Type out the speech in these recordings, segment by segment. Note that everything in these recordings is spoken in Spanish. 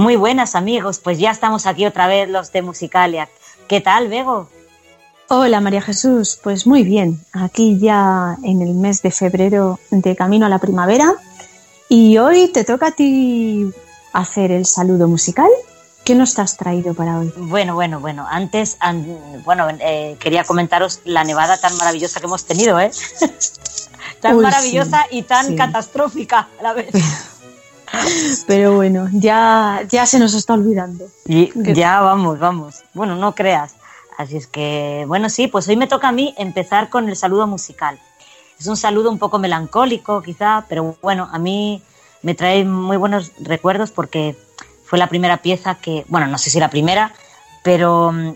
Muy buenas amigos, pues ya estamos aquí otra vez los de Musicalia. ¿Qué tal, Bego? Hola María Jesús, pues muy bien, aquí ya en el mes de febrero de camino a la primavera y hoy te toca a ti hacer el saludo musical. ¿Qué nos has traído para hoy? Bueno, bueno, bueno. Antes, an- bueno, eh, quería comentaros la nevada tan maravillosa que hemos tenido, ¿eh? tan Uy, maravillosa sí, y tan sí. catastrófica a la vez. Pero bueno, ya, ya se nos está olvidando. Y ya vamos, vamos. Bueno, no creas. Así es que, bueno, sí, pues hoy me toca a mí empezar con el saludo musical. Es un saludo un poco melancólico, quizá, pero bueno, a mí me trae muy buenos recuerdos porque fue la primera pieza que, bueno, no sé si la primera, pero mm,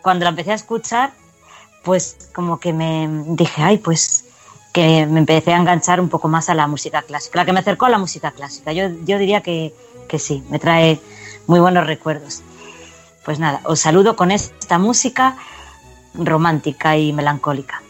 cuando la empecé a escuchar, pues como que me dije, ay, pues que me empecé a enganchar un poco más a la música clásica, la que me acercó a la música clásica. Yo, yo diría que, que sí, me trae muy buenos recuerdos. Pues nada, os saludo con esta música romántica y melancólica.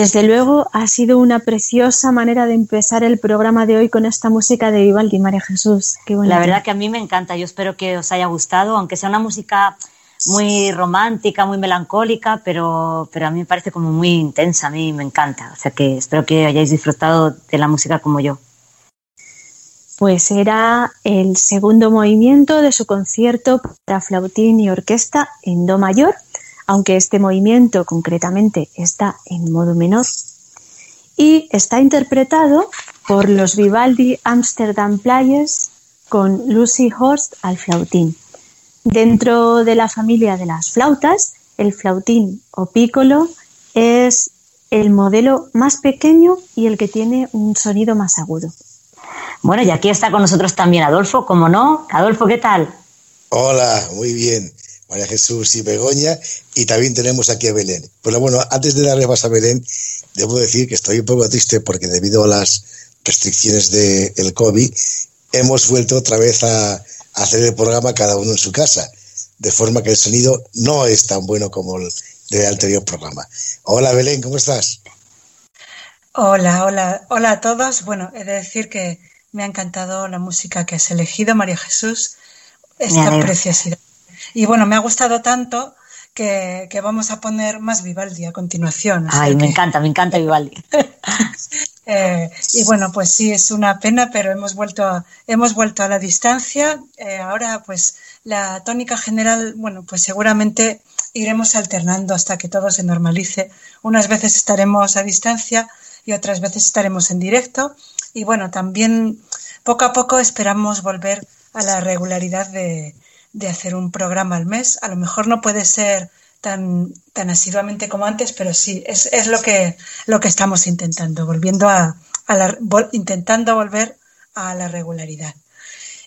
Desde luego ha sido una preciosa manera de empezar el programa de hoy con esta música de Vivaldi, María Jesús. Qué La verdad que a mí me encanta, yo espero que os haya gustado, aunque sea una música muy romántica, muy melancólica, pero, pero a mí me parece como muy intensa, a mí me encanta. O sea que espero que hayáis disfrutado de la música como yo. Pues era el segundo movimiento de su concierto para flautín y orquesta en Do mayor aunque este movimiento concretamente está en modo menor, y está interpretado por los Vivaldi Amsterdam Players con Lucy Horst al flautín. Dentro de la familia de las flautas, el flautín o piccolo es el modelo más pequeño y el que tiene un sonido más agudo. Bueno, y aquí está con nosotros también Adolfo, como no. Adolfo, ¿qué tal? Hola, muy bien. María Jesús y Begoña, y también tenemos aquí a Belén. Pues bueno, antes de darle más a Belén, debo decir que estoy un poco triste porque debido a las restricciones del COVID, hemos vuelto otra vez a, hacer el programa cada uno en su casa, de forma que el sonido no es tan bueno como el del anterior programa. Hola Belén, ¿cómo estás? Hola, hola, hola a todos. Bueno, he de decir que me ha encantado la música que has elegido, María Jesús, esta preciosidad y bueno, me ha gustado tanto que, vamos a poner más Vivaldi a continuación. Ay, me encanta, me encanta Vivaldi. Eh, y bueno, pues sí, es una pena, pero hemos vuelto a, hemos vuelto a la distancia. Eh, ahora, pues la tónica general, bueno, pues seguramente iremos alternando hasta que todo se normalice. Unas veces estaremos a distancia y otras veces estaremos en directo. Y bueno, también poco a poco esperamos volver a la regularidad de, de hacer un programa al mes. A lo mejor no puede ser tan, tan asiduamente como antes, pero sí, es, es lo, que, lo que estamos intentando, volviendo a, intentando volver a la regularidad.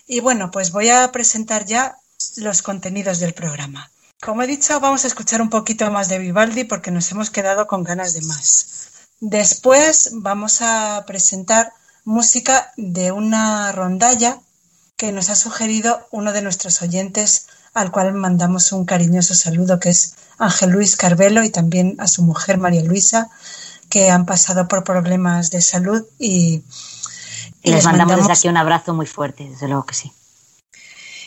Y bueno, pues voy a presentar ya los contenidos del programa. Como he dicho, vamos a escuchar un poquito más de Vivaldi porque nos hemos quedado con ganas de más. Después vamos a presentar música de una rondalla que nos ha sugerido uno de nuestros oyentes, al cual mandamos un cariñoso saludo, que es Ángel Luis Carvelo, y también a su mujer María Luisa, que han pasado por problemas de salud y, les, mandamos, desde aquí un abrazo muy fuerte, desde luego que sí.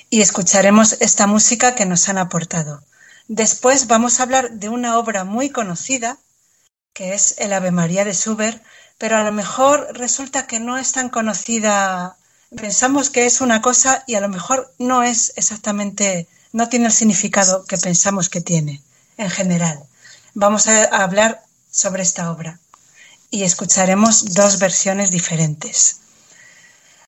Y escucharemos esta música que nos han aportado. Después vamos a hablar de una obra muy conocida, que es el Ave María de Schubert, pero a lo mejor resulta que no es tan conocida pensamos que es una cosa y a lo mejor no es exactamente, no tiene el significado que pensamos que tiene en general. Vamos a hablar sobre esta obra y escucharemos dos versiones diferentes.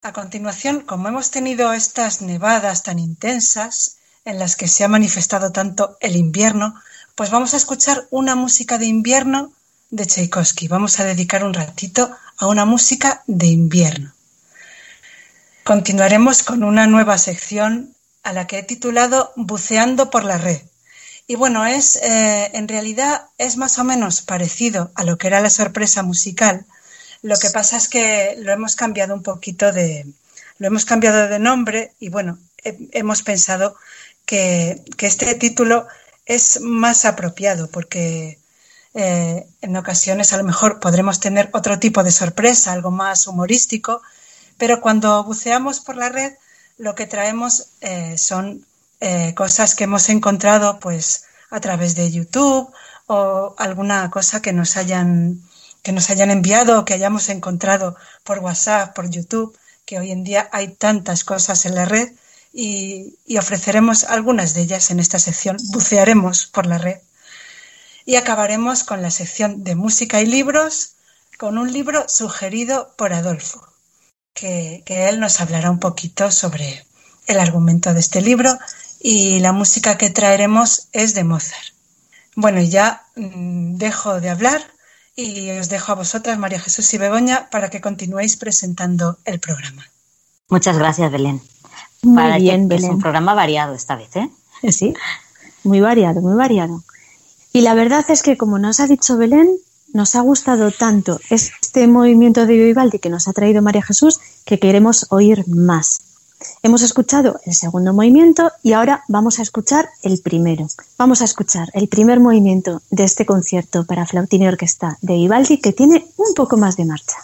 A continuación, como hemos tenido estas nevadas tan intensas en las que se ha manifestado tanto el invierno, pues vamos a escuchar una música de invierno de Tchaikovsky. Vamos a dedicar un ratito a una música de invierno. Continuaremos con una nueva sección a la que he titulado Buceando por la red. Y bueno, es eh, en realidad es más o menos parecido a lo que era la sorpresa musical. Lo que pasa es que lo hemos cambiado un poquito de, lo hemos cambiado de nombre y bueno, hemos pensado que, este título es más apropiado porque eh, en ocasiones a lo mejor podremos tener otro tipo de sorpresa, algo más humorístico, pero cuando buceamos por la red, lo que traemos eh, son eh, cosas que hemos encontrado pues a través de YouTube o alguna cosa que nos hayan que nos hayan enviado o que hayamos encontrado por WhatsApp, por YouTube, que hoy en día hay tantas cosas en la red y, y ofreceremos algunas de ellas en esta sección. Bucearemos por la red y acabaremos con la sección de música y libros con un libro sugerido por Adolfo que, él nos hablará un poquito sobre el argumento de este libro y la música que traeremos es de Mozart. Bueno, ya mm, dejo de hablar y os dejo a vosotras, María Jesús y Begoña, para que continuéis presentando el programa. Muchas gracias, Belén. Muy bien, Belén. Es un programa variado esta vez, ¿eh? Sí, muy variado, muy variado. Y la verdad es que, como nos ha dicho Belén, nos ha gustado tanto este movimiento de Vivaldi que nos ha traído María Jesús que queremos oír más. Hemos escuchado el segundo movimiento y ahora vamos a escuchar el primero. Vamos a escuchar el primer movimiento de este concierto para flautín y orquesta de Vivaldi que tiene un poco más de marcha.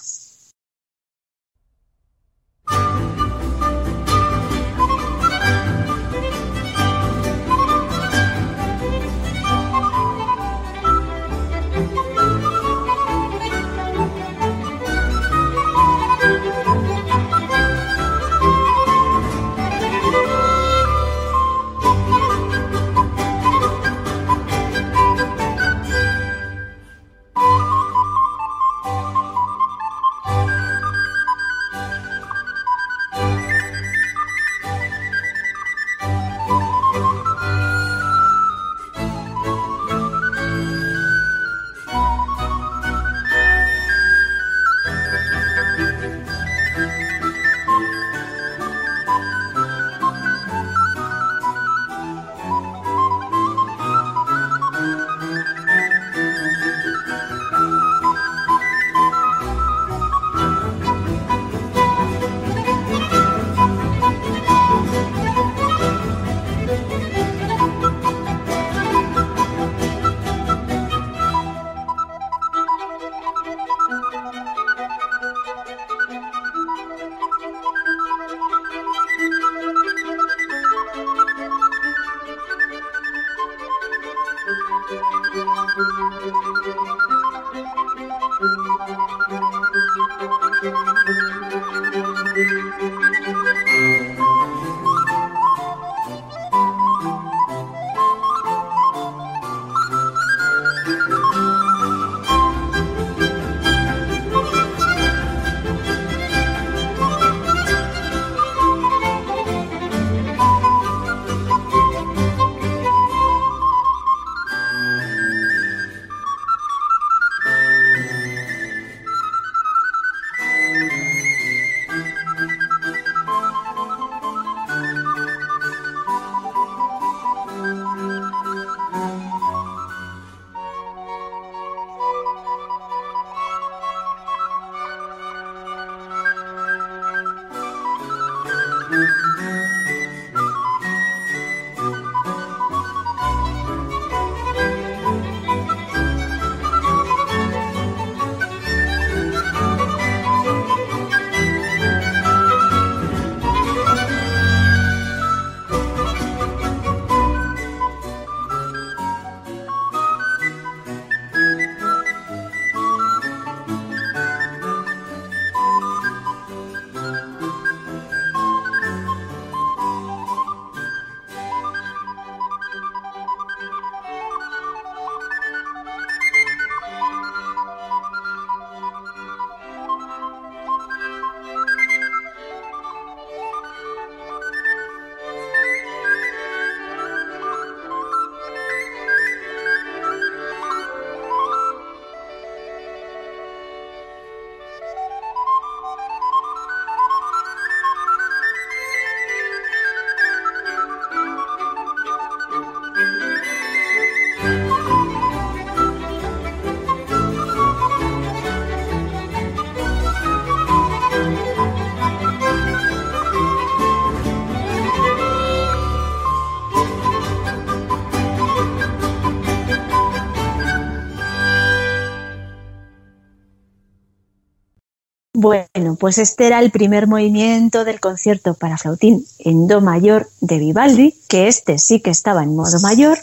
Bueno, pues este era el primer movimiento del concierto para flautín en do mayor de Vivaldi, que este sí que estaba en modo mayor,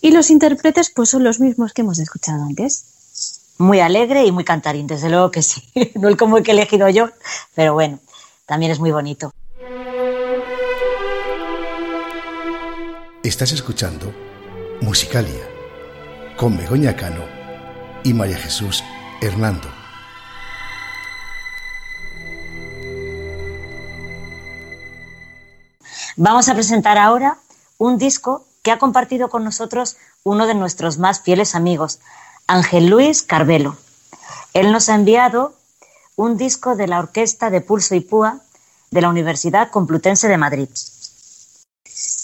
y los intérpretes pues son los mismos que hemos escuchado antes. Muy alegre y muy cantarín, desde luego que sí. No el como el que he elegido yo, pero bueno, también es muy bonito. Estás escuchando Musicalia con Begoña Cano y María Jesús Hernando. Vamos a presentar ahora un disco que ha compartido con nosotros uno de nuestros más fieles amigos, Ángel Luis Carvelo. Él nos ha enviado un disco de la Orquesta de Pulso y Púa de la Universidad Complutense de Madrid.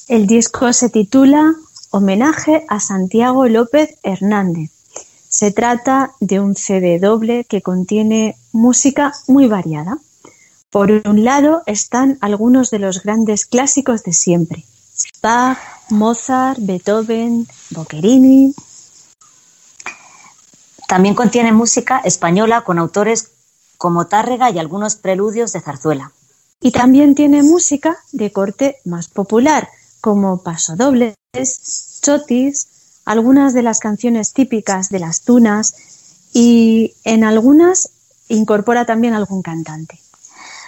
El disco se titula Homenaje a Santiago López Hernández. Se trata de un CD doble que contiene música muy variada. Por un lado están algunos de los grandes clásicos de siempre. Bach, Mozart, Beethoven, Boccherini. También contiene música española con autores como Tárrega y algunos preludios de zarzuela. Y también tiene música de corte más popular, como pasodobles, chotis, algunas de las canciones típicas de las tunas y en algunas incorpora también algún cantante.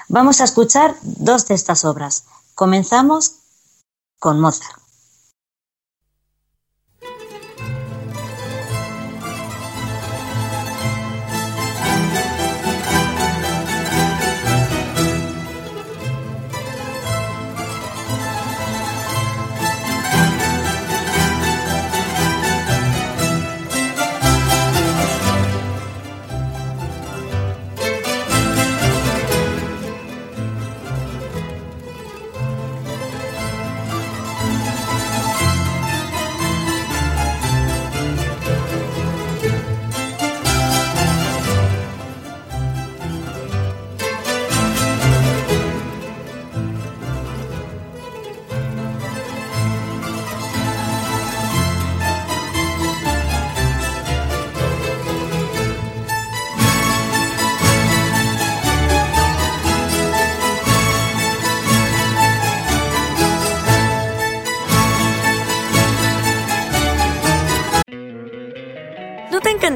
Vamos a escuchar dos de estas obras. Comenzamos con Mozart.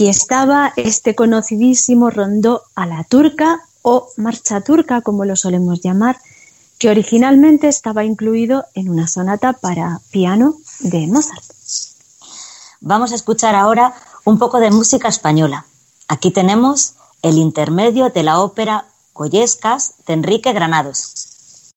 Aquí estaba este conocidísimo rondó a la turca o marcha turca, como lo solemos llamar, que originalmente estaba incluido en una sonata para piano de Mozart. Vamos a escuchar ahora un poco de música española. Aquí tenemos el intermedio de la ópera Goyescas de Enrique Granados.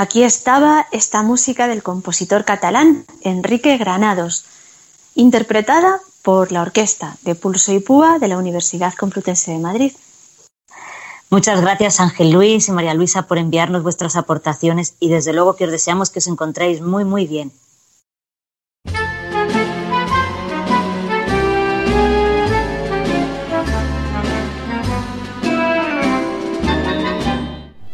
Aquí estaba esta música del compositor catalán Enrique Granados. interpretada por la Orquesta de Pulso y Púa de la Universidad Complutense de Madrid. Muchas gracias Ángel Luis y María Luisa por enviarnos vuestras aportaciones y desde luego que os deseamos que os encontréis muy muy bien.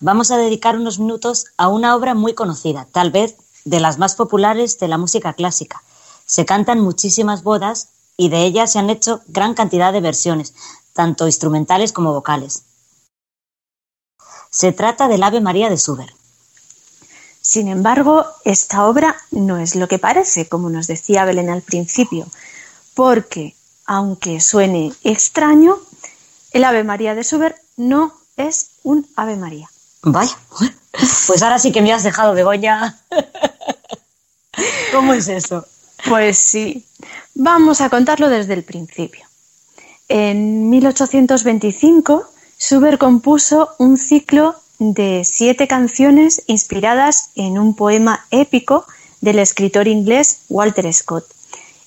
vamos a dedicar unos minutos a una obra muy conocida, tal vez de las más populares de la música clásica. Se cantan muchísimas bodas y de ellas se han hecho gran cantidad de versiones, tanto instrumentales como vocales. Se trata del Ave María de Schubert. Sin embargo, esta obra no es lo que parece, como nos decía Belén al principio, porque, aunque suene extraño, el Ave María de Schubert no es un Ave María. Vaya, pues ahora sí que me has dejado, Begoña. ¿Cómo es eso? Pues sí, vamos a contarlo desde el principio. En 1825, Schubert compuso un ciclo de siete canciones inspiradas en un poema épico del escritor inglés Walter Scott,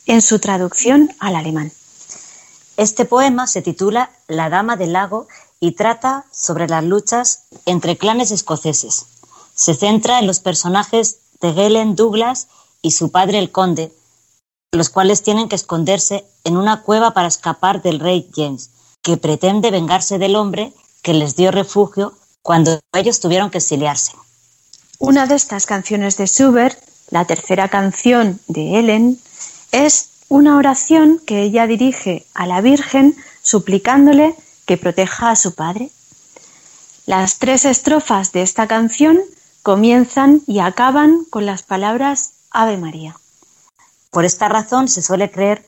en su traducción al alemán. Este poema se titula La Dama del Lago y trata sobre las luchas entre clanes escoceses. Se centra en los personajes de Galen Douglas y su padre el conde, los cuales tienen que esconderse en una cueva para escapar del rey James, que pretende vengarse del hombre que les dio refugio cuando ellos tuvieron que exiliarse. Una de estas canciones de Schubert, la tercera canción de Ellen, es una oración que ella dirige a la Virgen suplicándole que proteja a su padre. Las tres estrofas de esta canción comienzan y acaban con las palabras Ave María. Por esta razón se suele creer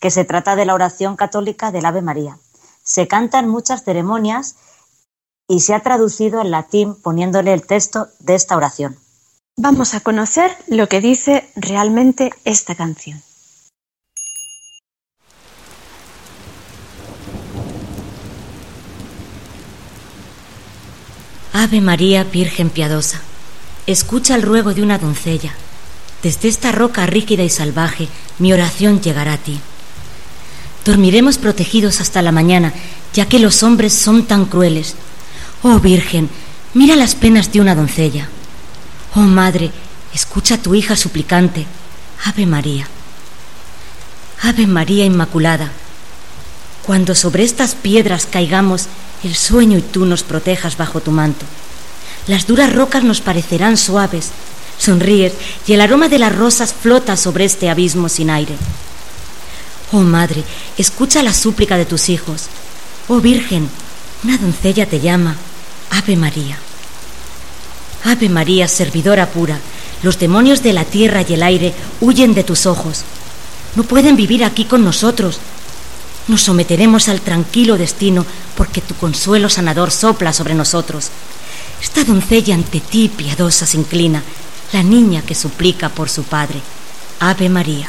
que se trata de la oración católica del Ave María. Se canta en muchas ceremonias y se ha traducido en latín poniéndole el texto de esta oración. Vamos a conocer lo que dice realmente esta canción. Ave María, Virgen piadosa, escucha el ruego de una doncella. Desde esta roca rígida y salvaje, mi oración llegará a ti. Dormiremos protegidos hasta la mañana, ya que los hombres son tan crueles. Oh Virgen, mira las penas de una doncella. Oh Madre, escucha a tu hija suplicante. Ave María. Ave María Inmaculada. Cuando sobre estas piedras caigamos, el sueño y tú nos protejas bajo tu manto. Las duras rocas nos parecerán suaves, sonríes y el aroma de las rosas flota sobre este abismo sin aire. Oh Madre, escucha la súplica de tus hijos. Oh Virgen, una doncella te llama. Ave María. Ave María, servidora pura, los demonios de la tierra y el aire huyen de tus ojos. No pueden vivir aquí con nosotros, nos someteremos al tranquilo destino porque tu consuelo sanador sopla sobre nosotros. Esta doncella ante ti piadosa se inclina, la niña que suplica por su padre. Ave María.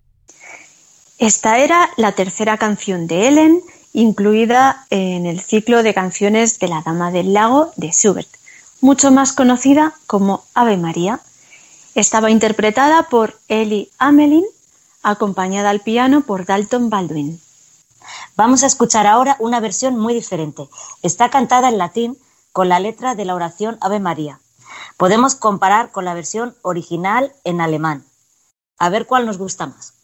Esta era la tercera canción de Ellen, incluida en el ciclo de canciones de la Dama del Lago de Schubert, mucho más conocida como Ave María. Estaba interpretada por Ellie Amelin acompañada al piano por Dalton Baldwin. Vamos a escuchar ahora una versión muy diferente. Está cantada en latín con la letra de la oración Ave María. Podemos comparar con la versión original en alemán. A ver cuál nos gusta más.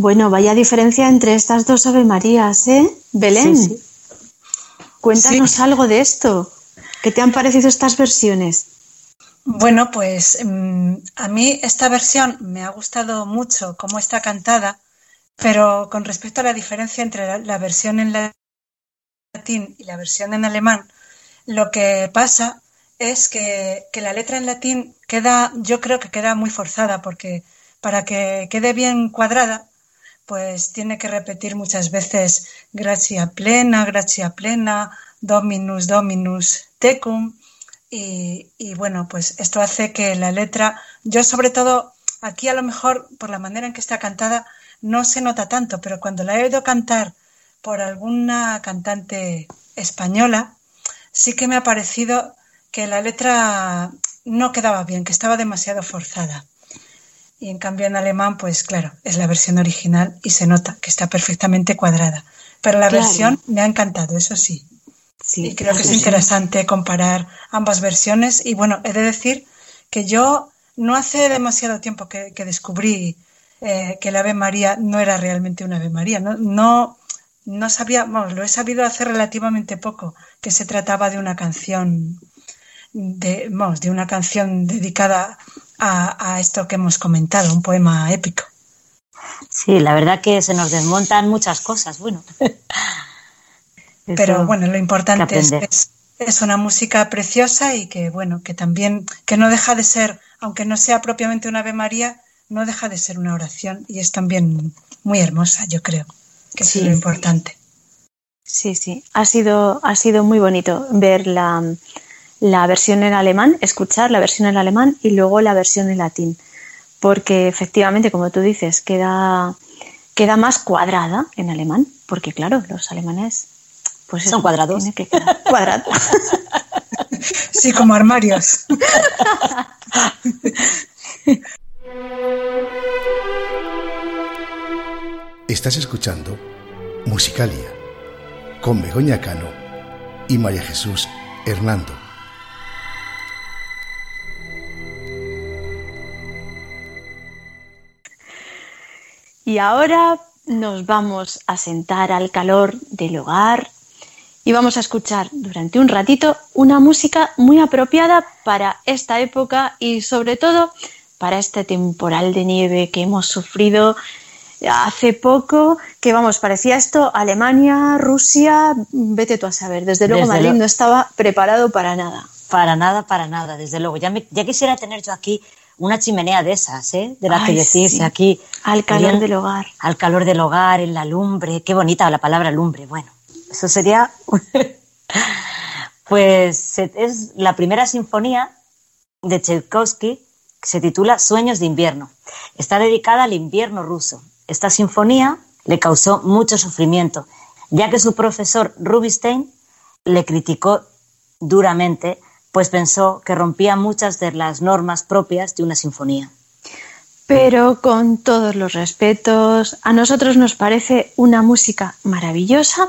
Bueno, vaya diferencia entre estas dos Ave Marías, ¿eh? Belén, Sí, sí. cuéntanos Sí. algo de esto. ¿Qué te han parecido estas versiones? Bueno, pues mm, a mí esta versión me ha gustado mucho cómo está cantada, pero con respecto a la diferencia entre la, la versión en latín y la versión en alemán, lo que pasa es que, que la letra en latín queda, yo creo que queda muy forzada, porque para que quede bien cuadrada, pues tiene que repetir muchas veces gracia plena, gracia plena, dominus, dominus tecum. Y, bueno, pues esto hace que la letra, yo sobre todo aquí a lo mejor por la manera en que está cantada no se nota tanto, pero cuando la he oído cantar por alguna cantante española, sí que me ha parecido que la letra no quedaba bien, que estaba demasiado forzada. Y en cambio en alemán, pues claro, es la versión original y se nota que está perfectamente cuadrada. Pero la Claro. versión me ha encantado, eso sí. Sí, Y creo que es sí, interesante comparar ambas versiones. Y bueno, he de decir que yo no hace demasiado tiempo que, que descubrí eh, que el Ave María no era realmente una Ave María. No, no, no sabía, vamos, lo he sabido hace relativamente poco, que se trataba de una canción, de, vamos, de una canción dedicada a, a esto que hemos comentado, un poema épico. Sí, la verdad que se nos desmontan muchas cosas, bueno. Pero bueno, lo importante es, es, es una música preciosa y que bueno, que también, que no deja de ser, aunque no sea propiamente una Ave María, no deja de ser una oración y es también muy hermosa, yo creo, que Sí. es lo importante. Sí, sí. Ha sido, ha sido muy bonito ver la, la versión en alemán, escuchar la versión en alemán y luego la versión en latín. Porque efectivamente, como tú dices, queda, queda más cuadrada en alemán. Porque claro, los alemanes pues Son eso, cuadrados. tiene que quedar cuadrado. Sí, como armarios. Estás escuchando Musicalia con Begoña Cano y María Jesús Hernando. Y ahora nos vamos a sentar al calor del hogar y vamos a escuchar durante un ratito una música muy apropiada para esta época y sobre todo para este temporal de nieve que hemos sufrido hace poco, que vamos, parecía esto Alemania, Rusia, vete tú a saber. Desde luego Desde Madrid lo- no estaba preparado para nada. Para nada, para nada, desde luego. Ya, me- ya quisiera tener yo aquí una chimenea de esas, ¿eh? De las que decís sí. aquí. Al calor bien- del hogar. Al calor del hogar, en la lumbre. Qué bonita la palabra lumbre. Bueno, eso sería. pues se- es la primera sinfonía de Tchaikovsky que se titula Sueños de invierno. Está dedicada al invierno ruso. Esta sinfonía le causó mucho sufrimiento, ya que su profesor Rubinstein le criticó duramente, pues pensó que rompía muchas de las normas propias de una sinfonía. Pero con todos los respetos, a nosotros nos parece una música maravillosa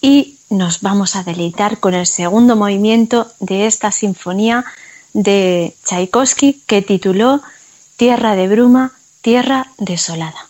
y nos vamos a deleitar con el segundo movimiento de esta sinfonía de Tchaikovsky que tituló Tierra de bruma, tierra desolada.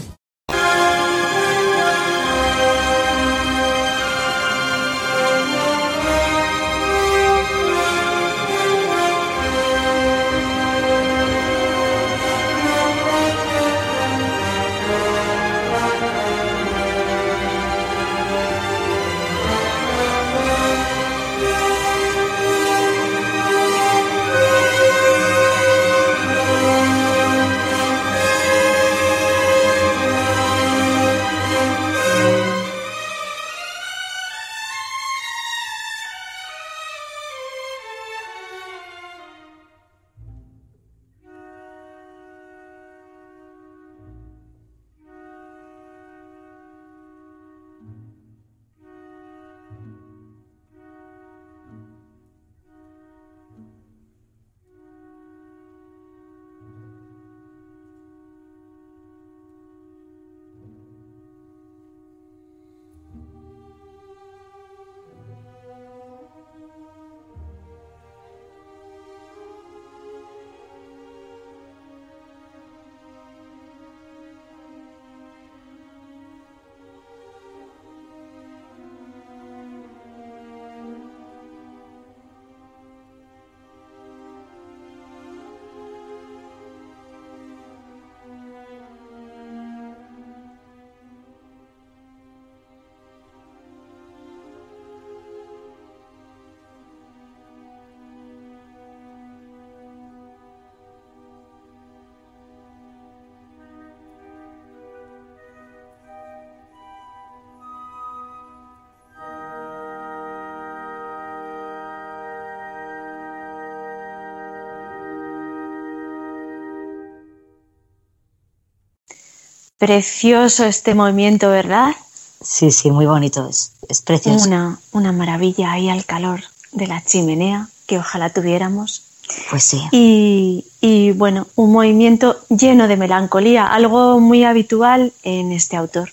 Precioso este movimiento, ¿verdad? Sí, sí, muy bonito, es, es precioso. Una, una maravilla ahí al calor de la chimenea, que ojalá tuviéramos. Pues sí. Y, y, bueno, un movimiento lleno de melancolía, algo muy habitual en este autor.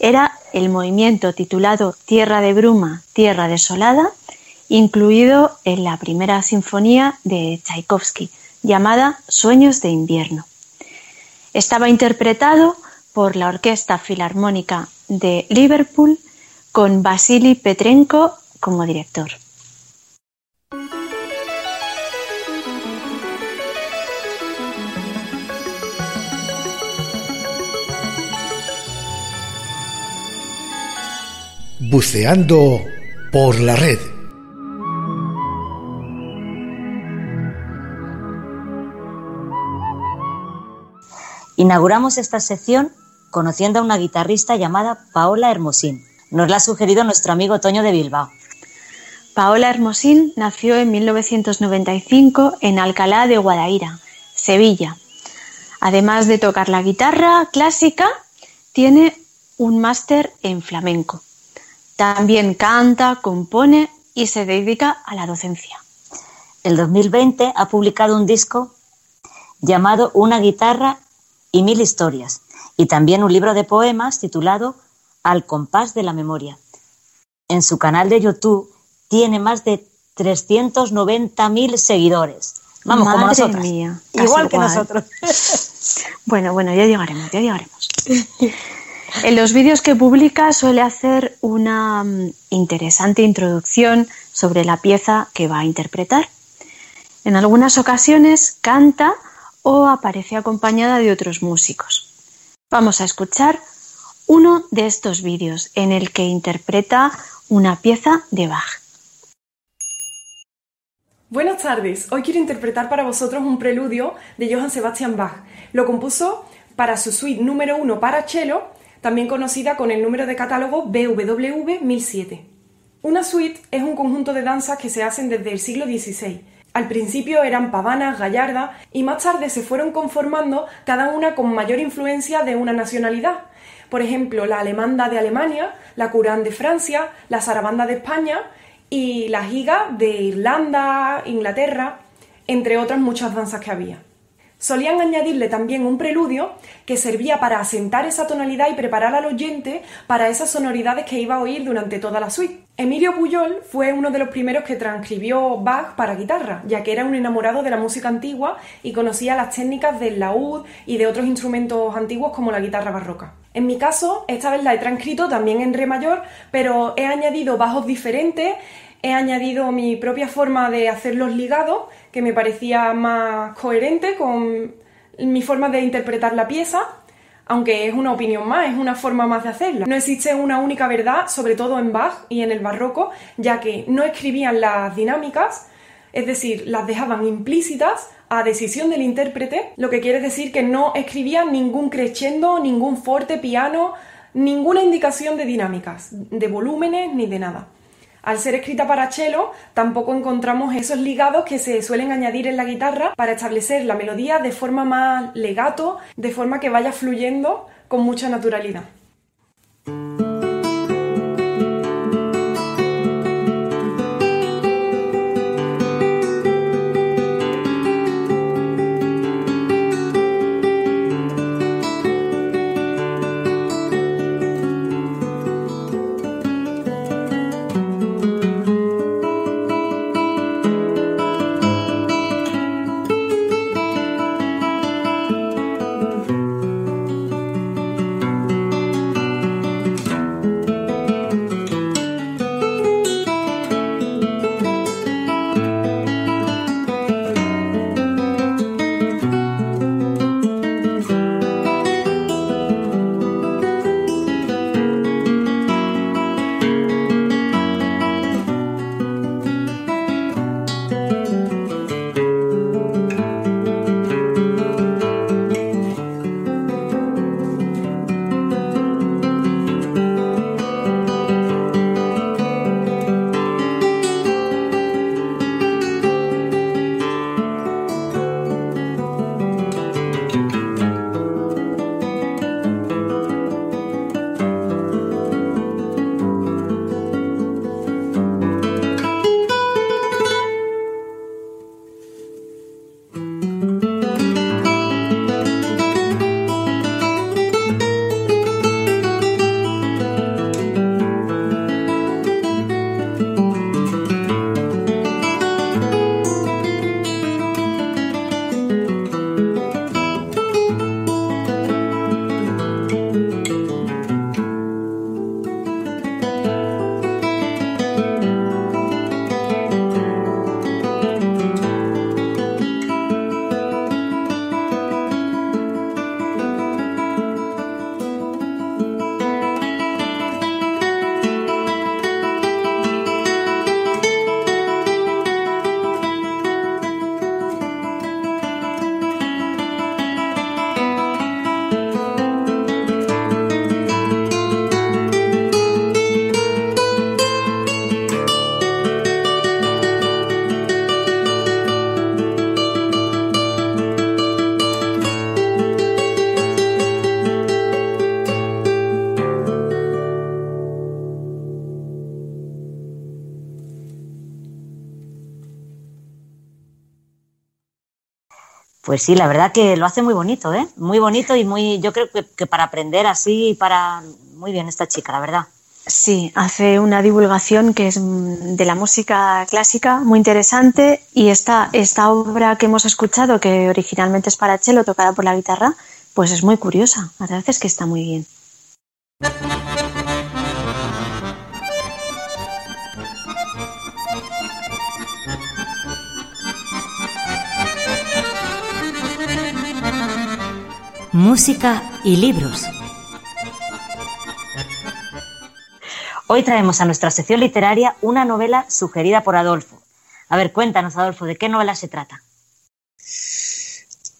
Era el movimiento titulado Tierra de Bruma, Tierra Desolada, incluido en la primera sinfonía de Tchaikovsky, llamada Sueños de Invierno. Estaba interpretado por la Orquesta Filarmónica de Liverpool con Vasily Petrenko como director. Buceando por la red. Inauguramos esta sección conociendo a una guitarrista llamada Paola Hermosín. Nos la ha sugerido nuestro amigo Toño de Bilbao. Paola Hermosín nació en 1995 en Alcalá de Guadaira, Sevilla. Además de tocar la guitarra clásica, tiene un máster en flamenco. También canta, compone y se dedica a la docencia. El 2020 ha publicado un disco llamado Una guitarra y mil historias, y también un libro de poemas titulado Al compás de la memoria. En su canal de YouTube tiene más de 390.000 seguidores. Vamos, Madre como nosotros. mía, Igual que nosotros. Bueno, bueno, ya llegaremos, ya llegaremos. En los vídeos que publica suele hacer una mm, interesante introducción sobre la pieza que va a interpretar. En algunas ocasiones canta o aparece acompañada de otros músicos. Vamos a escuchar uno de estos vídeos en el que interpreta una pieza de Bach. Buenas tardes, hoy quiero interpretar para vosotros un preludio de Johann Sebastian Bach. Lo compuso para su suite número 1 para cello, también conocida con el número de catálogo BWV 1007. Una suite es un conjunto de danzas que se hacen desde el siglo XVI. Al principio eran pavanas, gallardas y más tarde se fueron conformando cada una con mayor influencia de una nacionalidad. por ejemplo, la alemanda de Alemania, la curán de Francia, la sarabanda de España y la giga de Irlanda, Inglaterra, entre otras muchas danzas que había. Solían añadirle también un preludio que servía para asentar esa tonalidad y preparar al oyente para esas sonoridades que iba a oír durante toda la suite. Emilio Puyol fue uno de los primeros que transcribió Bach para guitarra, ya que era un enamorado de la música antigua y conocía las técnicas del laúd y de otros instrumentos antiguos como la guitarra barroca. En mi caso, esta vez la he transcrito también en re mayor, pero he añadido bajos diferentes, he añadido mi propia forma de hacer los ligados que me parecía más coherente con mi forma de interpretar la pieza, aunque es una opinión más, es una forma más de hacerla. No existe una única verdad, sobre todo en Bach y en el barroco, ya que no escribían las dinámicas, es decir, las dejaban implícitas a decisión del intérprete, lo que quiere decir que no escribían ningún crescendo, ningún forte, piano, ninguna indicación de dinámicas, de volúmenes ni de nada. Al ser escrita para cello, tampoco encontramos esos ligados que se suelen añadir en la guitarra para establecer la melodía de forma más legato, de forma que vaya fluyendo con mucha naturalidad. Pues sí, la verdad que lo hace muy bonito, ¿eh? Muy bonito y muy, yo creo que, para aprender así, para muy bien esta chica, la verdad. Sí, hace una divulgación que es de la música clásica muy interesante y esta, esta obra que hemos escuchado, que originalmente es para cello, tocada por la guitarra, pues es muy curiosa. La verdad es que está muy bien. Música y libros. Hoy traemos a nuestra sección literaria una novela sugerida por Adolfo. A ver, cuéntanos, Adolfo, ¿de qué novela se trata?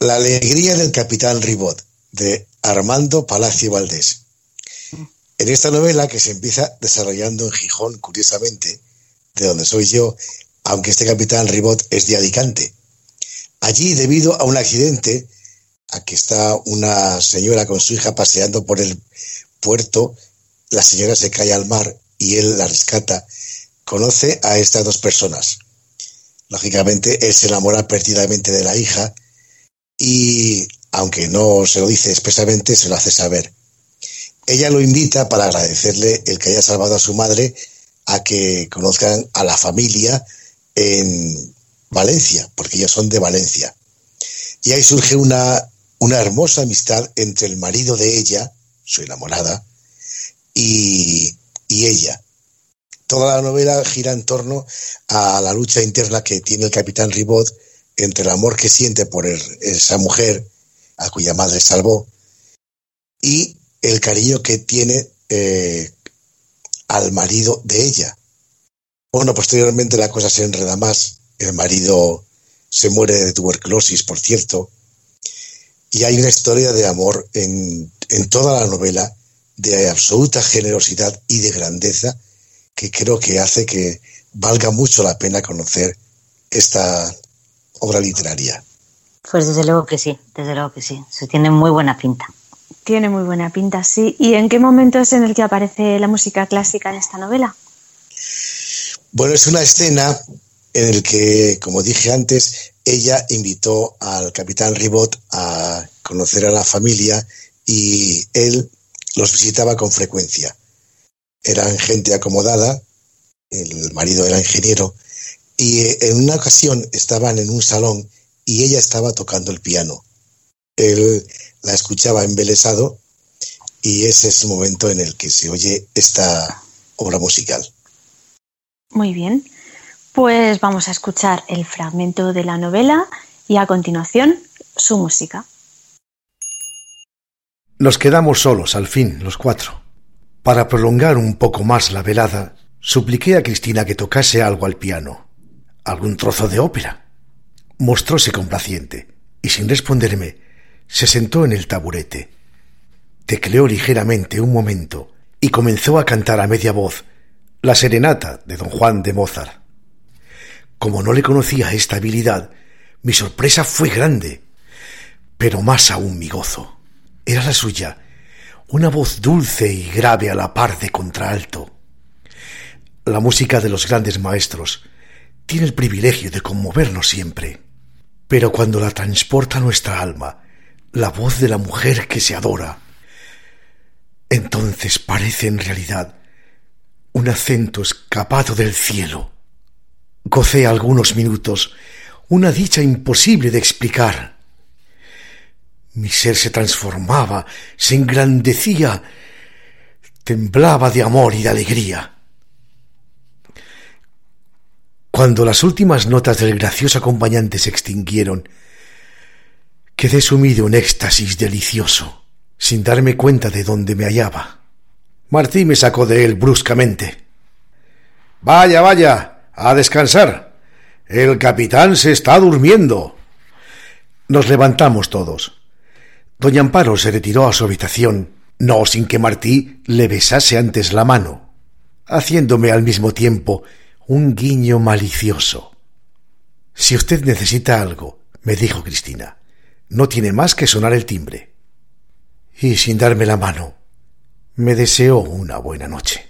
La alegría del capitán Ribot, de Armando Palacio Valdés. En esta novela, que se empieza desarrollando en Gijón, curiosamente, de donde soy yo, aunque este capitán Ribot es de Alicante. Allí, debido a un accidente, Aquí está una señora con su hija paseando por el, puerto, la señora se cae al mar y él la rescata. Conoce a estas dos personas. Lógicamente, él se enamora perdidamente de la hija y, aunque no se lo dice expresamente, se lo hace saber. Ella lo invita para agradecerle el que haya salvado a su madre a que conozcan a la familia en Valencia, porque ellos son de Valencia. Y ahí surge una, una hermosa amistad entre el marido de ella, su enamorada, y, y ella. Toda la novela gira en torno a la lucha interna que tiene el capitán Ribot entre el amor que siente por esa mujer a cuya madre salvó y el cariño que tiene eh, al marido de ella. Bueno, posteriormente la cosa se enreda más. El marido se muere de tuberculosis, por cierto. Y hay una historia de amor en, en toda la novela de absoluta generosidad y de grandeza que creo que hace que valga mucho la pena conocer esta obra literaria. Pues desde luego que sí, desde luego que sí. Se tiene muy buena pinta. Tiene muy buena pinta, sí. ¿Y en qué momento es en el que aparece la música clásica en esta novela? Bueno, es una escena en el que, como dije antes, ella invitó al capitán Ribot a conocer a la familia y él los visitaba con frecuencia. Eran gente acomodada, el marido era ingeniero, y en una ocasión estaban en un salón y ella estaba tocando el piano. Él la escuchaba embelesado y ese es el momento en el que se oye esta obra musical. Muy bien, pues vamos a escuchar el fragmento de la novela y a continuación su música. Nos quedamos solos al fin, los cuatro. Para prolongar un poco más la velada, supliqué a Cristina que tocase algo al piano, algún trozo de ópera. Mostróse complaciente y sin responderme, se sentó en el taburete. Tecleó ligeramente un momento y comenzó a cantar a media voz la serenata de don Juan de Mozart. Como no le conocía esta habilidad, mi sorpresa fue grande, pero más aún mi gozo. Era la suya, una voz dulce y grave a la par de contralto. La música de los grandes maestros tiene el privilegio de conmovernos siempre, pero cuando la transporta nuestra alma, la voz de la mujer que se adora, entonces parece en realidad un acento escapado del cielo. Gocé algunos minutos una dicha imposible de explicar. Mi ser se transformaba, se engrandecía, temblaba de amor y de alegría. Cuando las últimas notas del gracioso acompañante se extinguieron, quedé sumido en éxtasis delicioso, sin darme cuenta de dónde me hallaba. Martí me sacó de él bruscamente. Vaya, vaya, a descansar. El capitán se está durmiendo. Nos levantamos todos. Doña Amparo se retiró a su habitación, no sin que Martí le besase antes la mano, haciéndome al mismo tiempo un guiño malicioso. Si usted necesita algo, me dijo Cristina, no tiene más que sonar el timbre. Y sin darme la mano, me deseó una buena noche.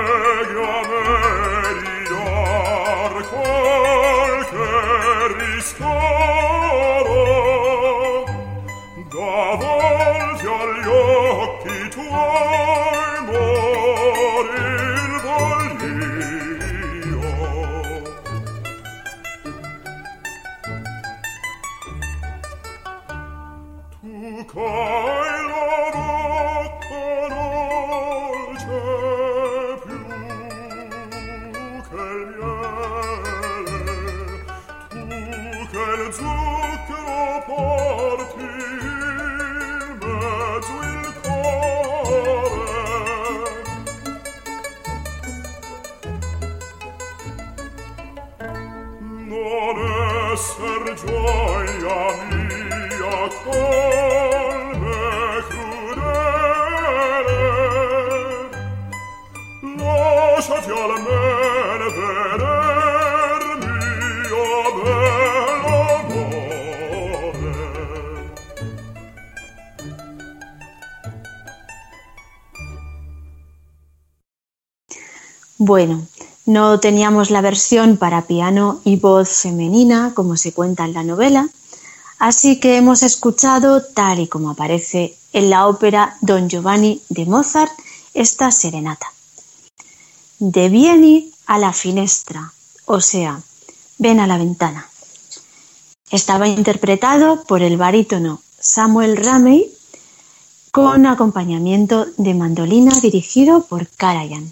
Bueno, no teníamos la versión para piano y voz femenina, como se cuenta en la novela, así que hemos escuchado, tal y como aparece en la ópera Don Giovanni de Mozart, esta serenata. De vieni a la finestra, o sea, ven a la ventana. Estaba interpretado por el barítono Samuel Ramey con acompañamiento de mandolina dirigido por Karajan.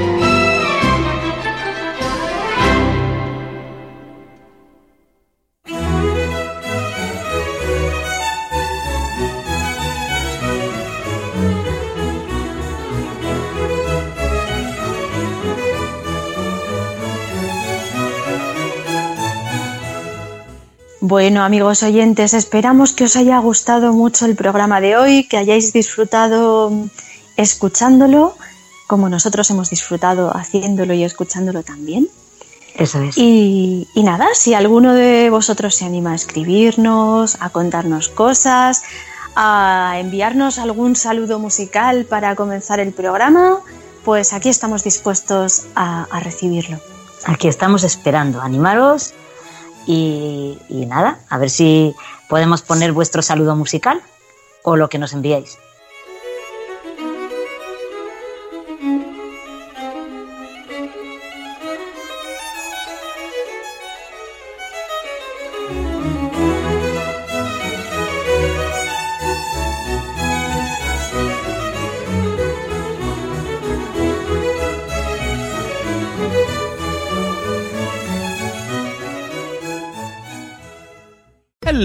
Bueno, amigos oyentes, esperamos que os haya gustado mucho el programa de hoy, que hayáis disfrutado escuchándolo, como nosotros hemos disfrutado haciéndolo y escuchándolo también. Eso es. Y, y nada, si alguno de vosotros se anima a escribirnos, a contarnos cosas, a enviarnos algún saludo musical para comenzar el programa, pues aquí estamos dispuestos a, a recibirlo. Aquí estamos esperando. Animaros y, nada, a ver si podemos poner vuestro saludo musical o lo que nos enviéis.